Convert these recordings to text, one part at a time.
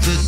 the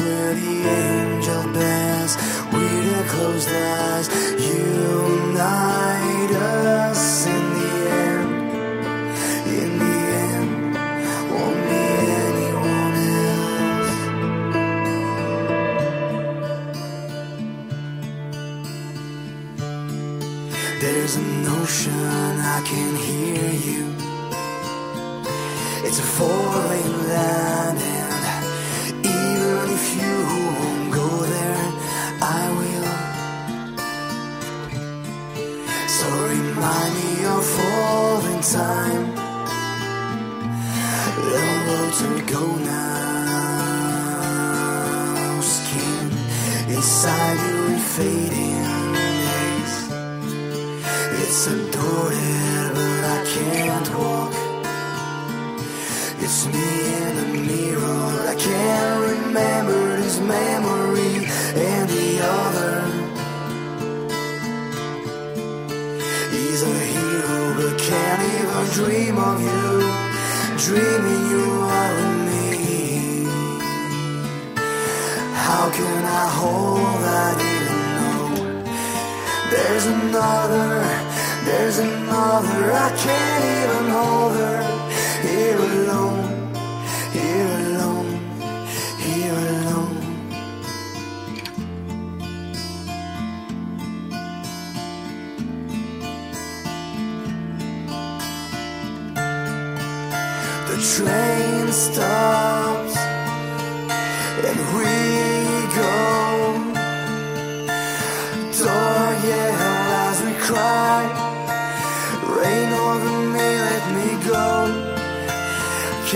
where the angel bells. We to close eyes, you and I. Inside you in fading days. It's adorable, but I can't walk. It's me in the mirror. I can't remember his memory and the other. He's a hero, but can't even dream of you. Dreaming you are. How can I hold I didn't know? There's another, there's another, I can't even hold her here alone.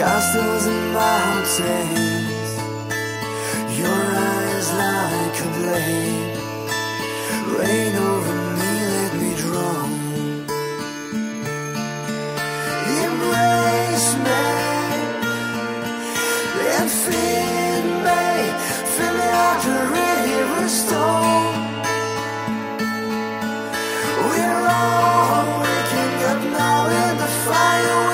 Castles and mountains, your eyes like a blade. Rain over me, let me drown. Embrace me and feed me, fill me like a river stone. We're all waking up now in the fire.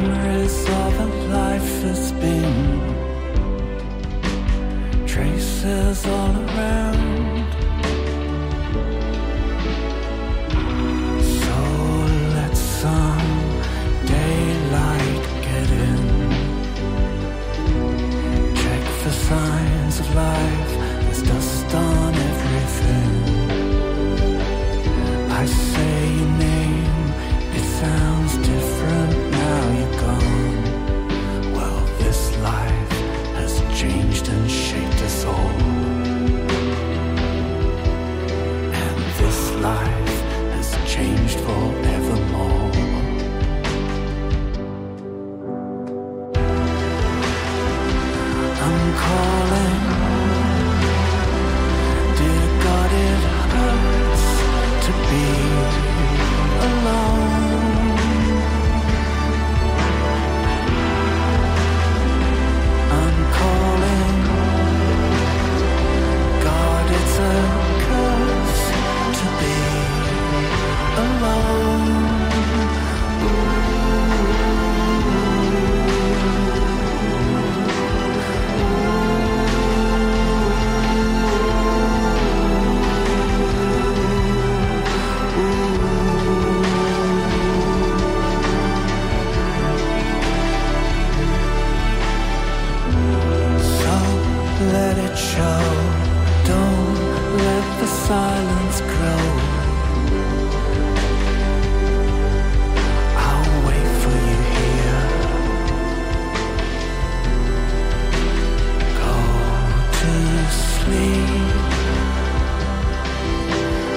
Memories of a life has been. Traces all around.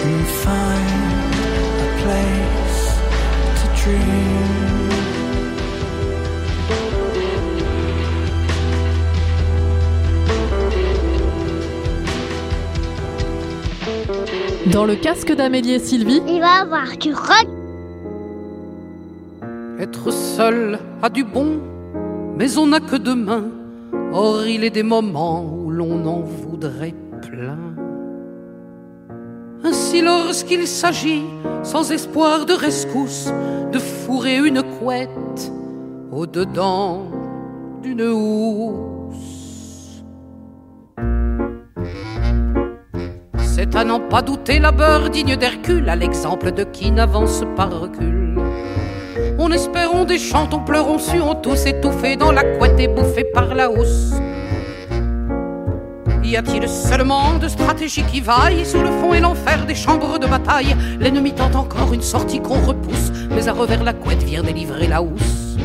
And find a place to dream. Dans le casque d'Amélie et Sylvie, Il va avoir du rock. Être seul a du bon, mais on n'a que deux mains. Or, il est des moments où l'on en voudrait plein. Ainsi, lorsqu'il s'agit, sans espoir de rescousse, de fourrer une couette au-dedans d'une housse. C'est à n'en pas douter la digne d'Hercule, à l'exemple de qui n'avance pas recul. On espérons des chants, on pleurons suons tous étouffés dans la couette et bouffés par la housse. Y a-t-il seulement de stratégie qui vaille sur le fond et l'enfer des chambres de bataille? L'ennemi tente encore une sortie qu'on repousse, mais à revers la couette vient délivrer la housse.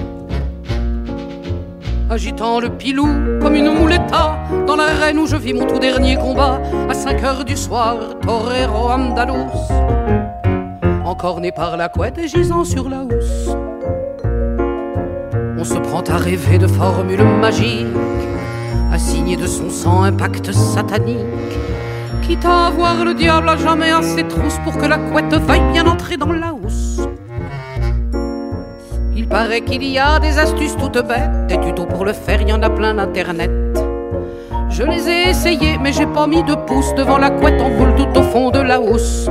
Agitant le pilou comme une mouletta dans l'arène où je vis mon tout dernier combat à 5 heures du soir, torero andalous. Encore né par la couette et gisant sur la housse. On se prend à rêver de formules magiques, à signer de son sang un pacte satanique. Quitte à avoir le diable à jamais à ses trousses pour que la couette veuille bien entrer dans la housse. Il Il paraît qu'il y a des astuces toutes bêtes, des tutos pour le faire, il y en a plein d'internet. Je les ai essayés, mais j'ai pas mis de pouce devant la couette en boule tout au fond de la housse.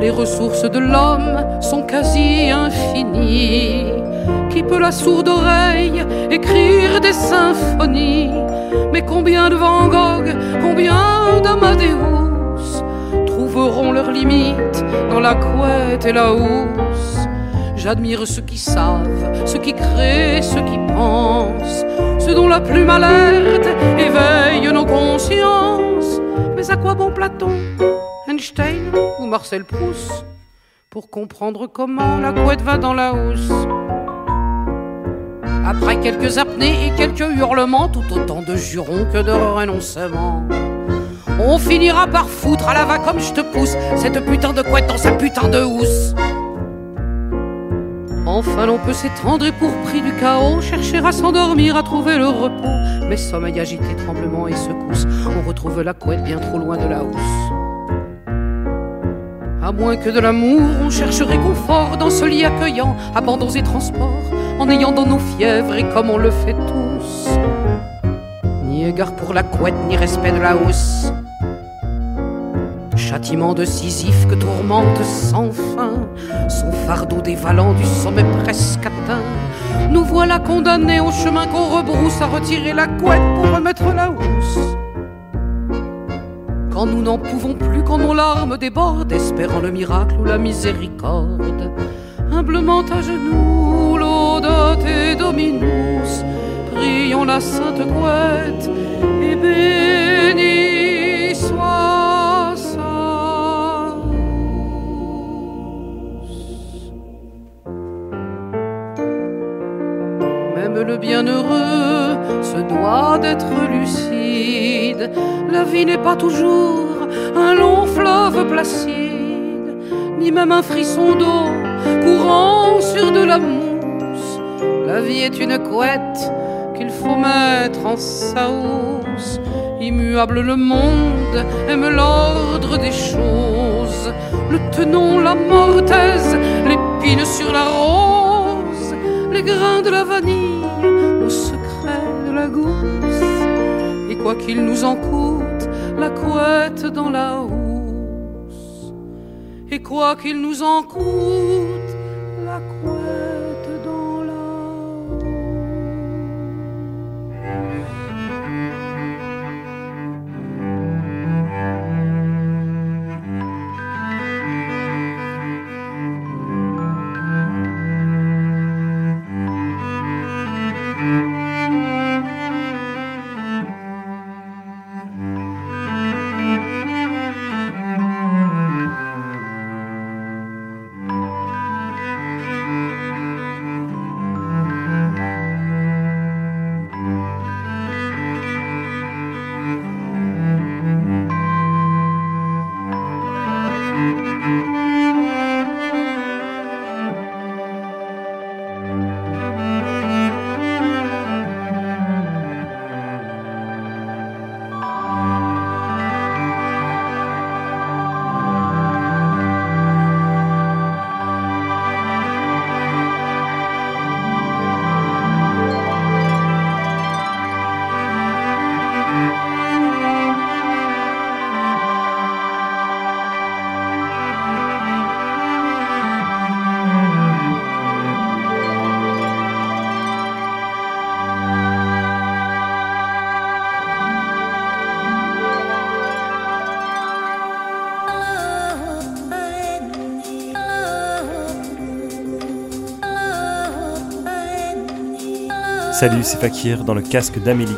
Les ressources de l'homme sont quasi infinies. La sourde oreille écrire des symphonies. Mais combien de Van Gogh, combien d'Amadeus trouveront leurs limites dans la couette et la housse? J'admire ceux qui savent, ceux qui créent, ceux qui pensent, ceux dont la plume alerte éveille nos consciences. Mais à quoi bon Platon, Einstein ou Marcel Proust pour comprendre comment la couette va dans la housse? Après quelques apnées et quelques hurlements, tout autant de jurons que de renoncements. On finira par foutre à la va comme je te pousse cette putain de couette dans sa putain de housse. Enfin, l'on peut s'étendre et pour prix du chaos, chercher à s'endormir, à trouver le repos. Mais sommeil agité, tremblement et secousse, on retrouve la couette bien trop loin de la housse. À moins que de l'amour, on cherche réconfort dans ce lit accueillant, abandons et transports, en ayant dans nos fièvres et comme on le fait tous. Ni égard pour la couette, ni respect de la housse. Châtiment de Sisyphe que tourmente sans fin son fardeau dévalant du sommet presque atteint. Nous voilà condamnés au chemin qu'on rebrousse à retirer la couette pour remettre la housse. Quand nous n'en pouvons plus, quand nos larmes débordent, espérant le miracle ou la miséricorde, humblement à genoux, l'audate dominus, prions la sainte couette et béni soit sa Même le bienheureux se doit d'être lucide. La vie n'est pas toujours un long fleuve placide, ni même un frisson d'eau courant sur de la mousse. La vie est une couette qu'il faut mettre en sa housse. Immuable le monde aime l'ordre des choses. Le tenon, la mortaise, l'épine sur la rose, les grains de la vanille au secret de la gousse. Et quoi qu'il nous en coûte, la couette dans la housse. Et quoi qu'il nous en coûte, Salut, c'est Fakir dans le casque d'Amélie.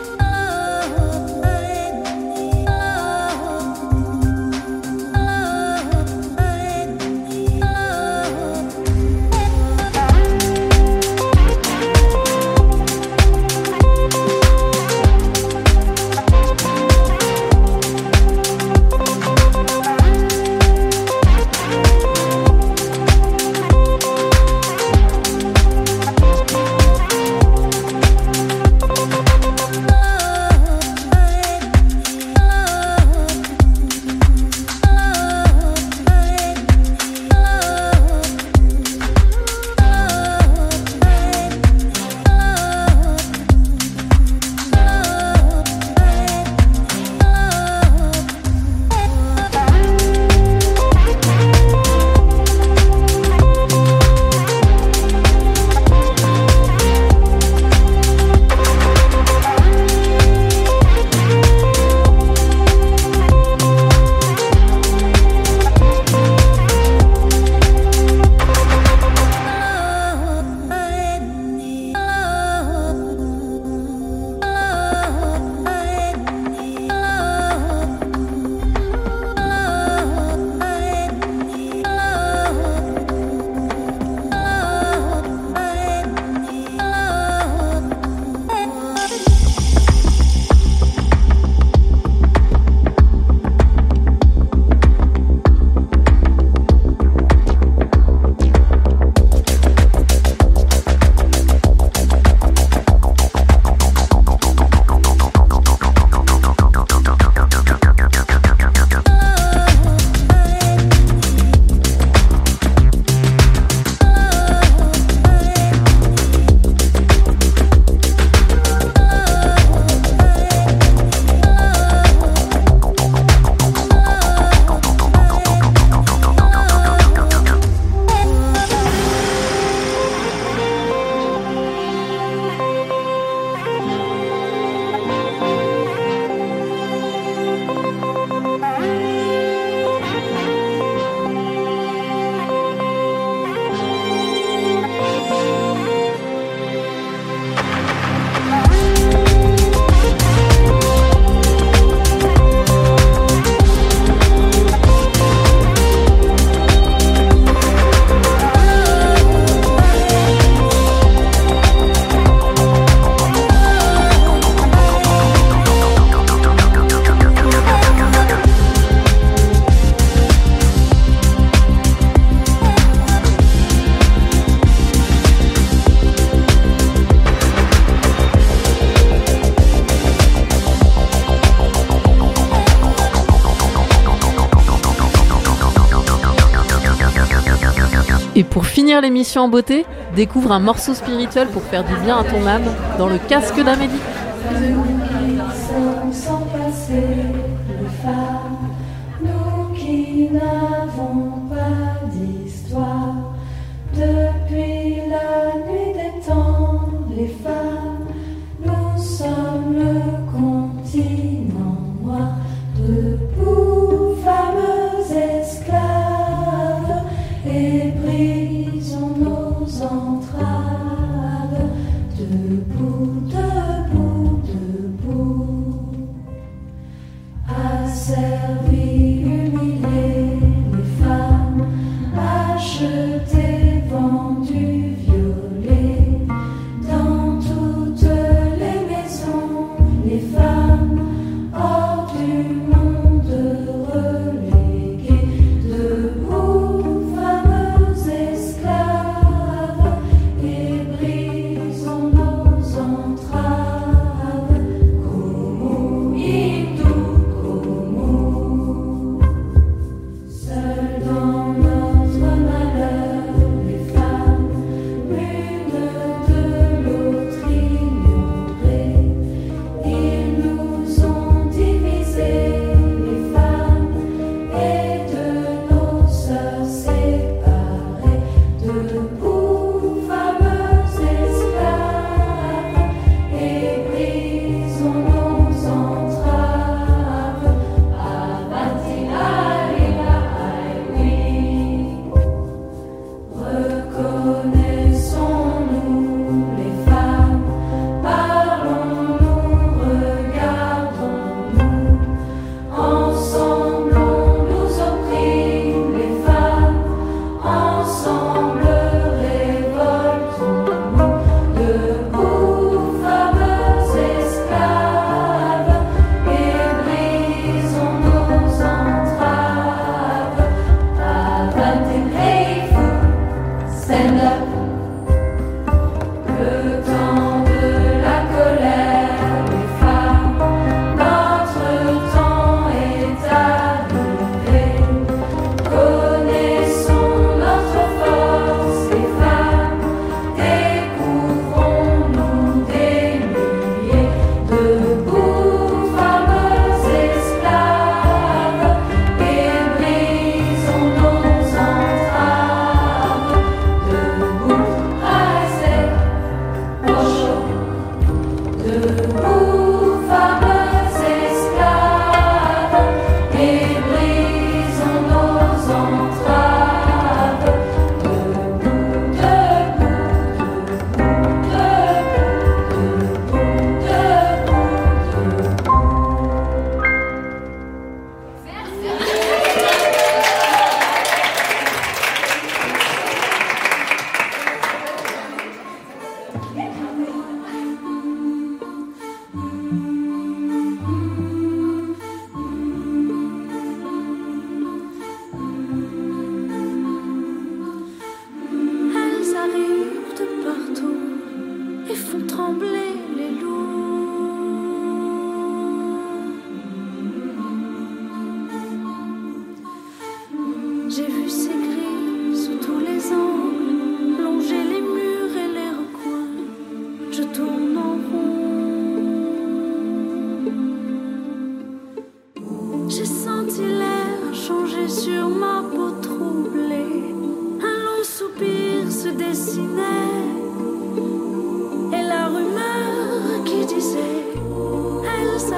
finir l'émission en beauté, découvre un morceau spirituel pour faire du bien à ton âme dans le casque d'Amélie.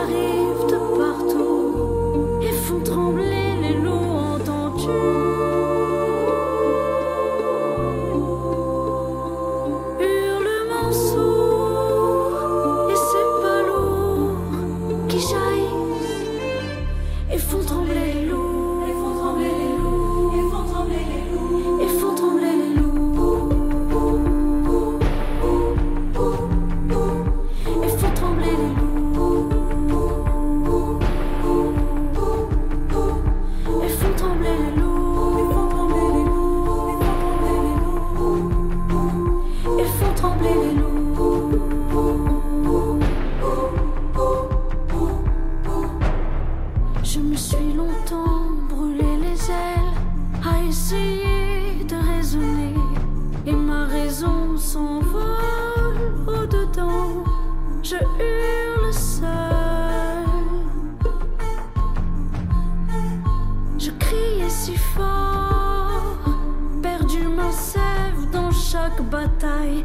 Paris. s'envole au-dedans, je hurle seul. Je criais si fort, perdu ma sève dans chaque bataille.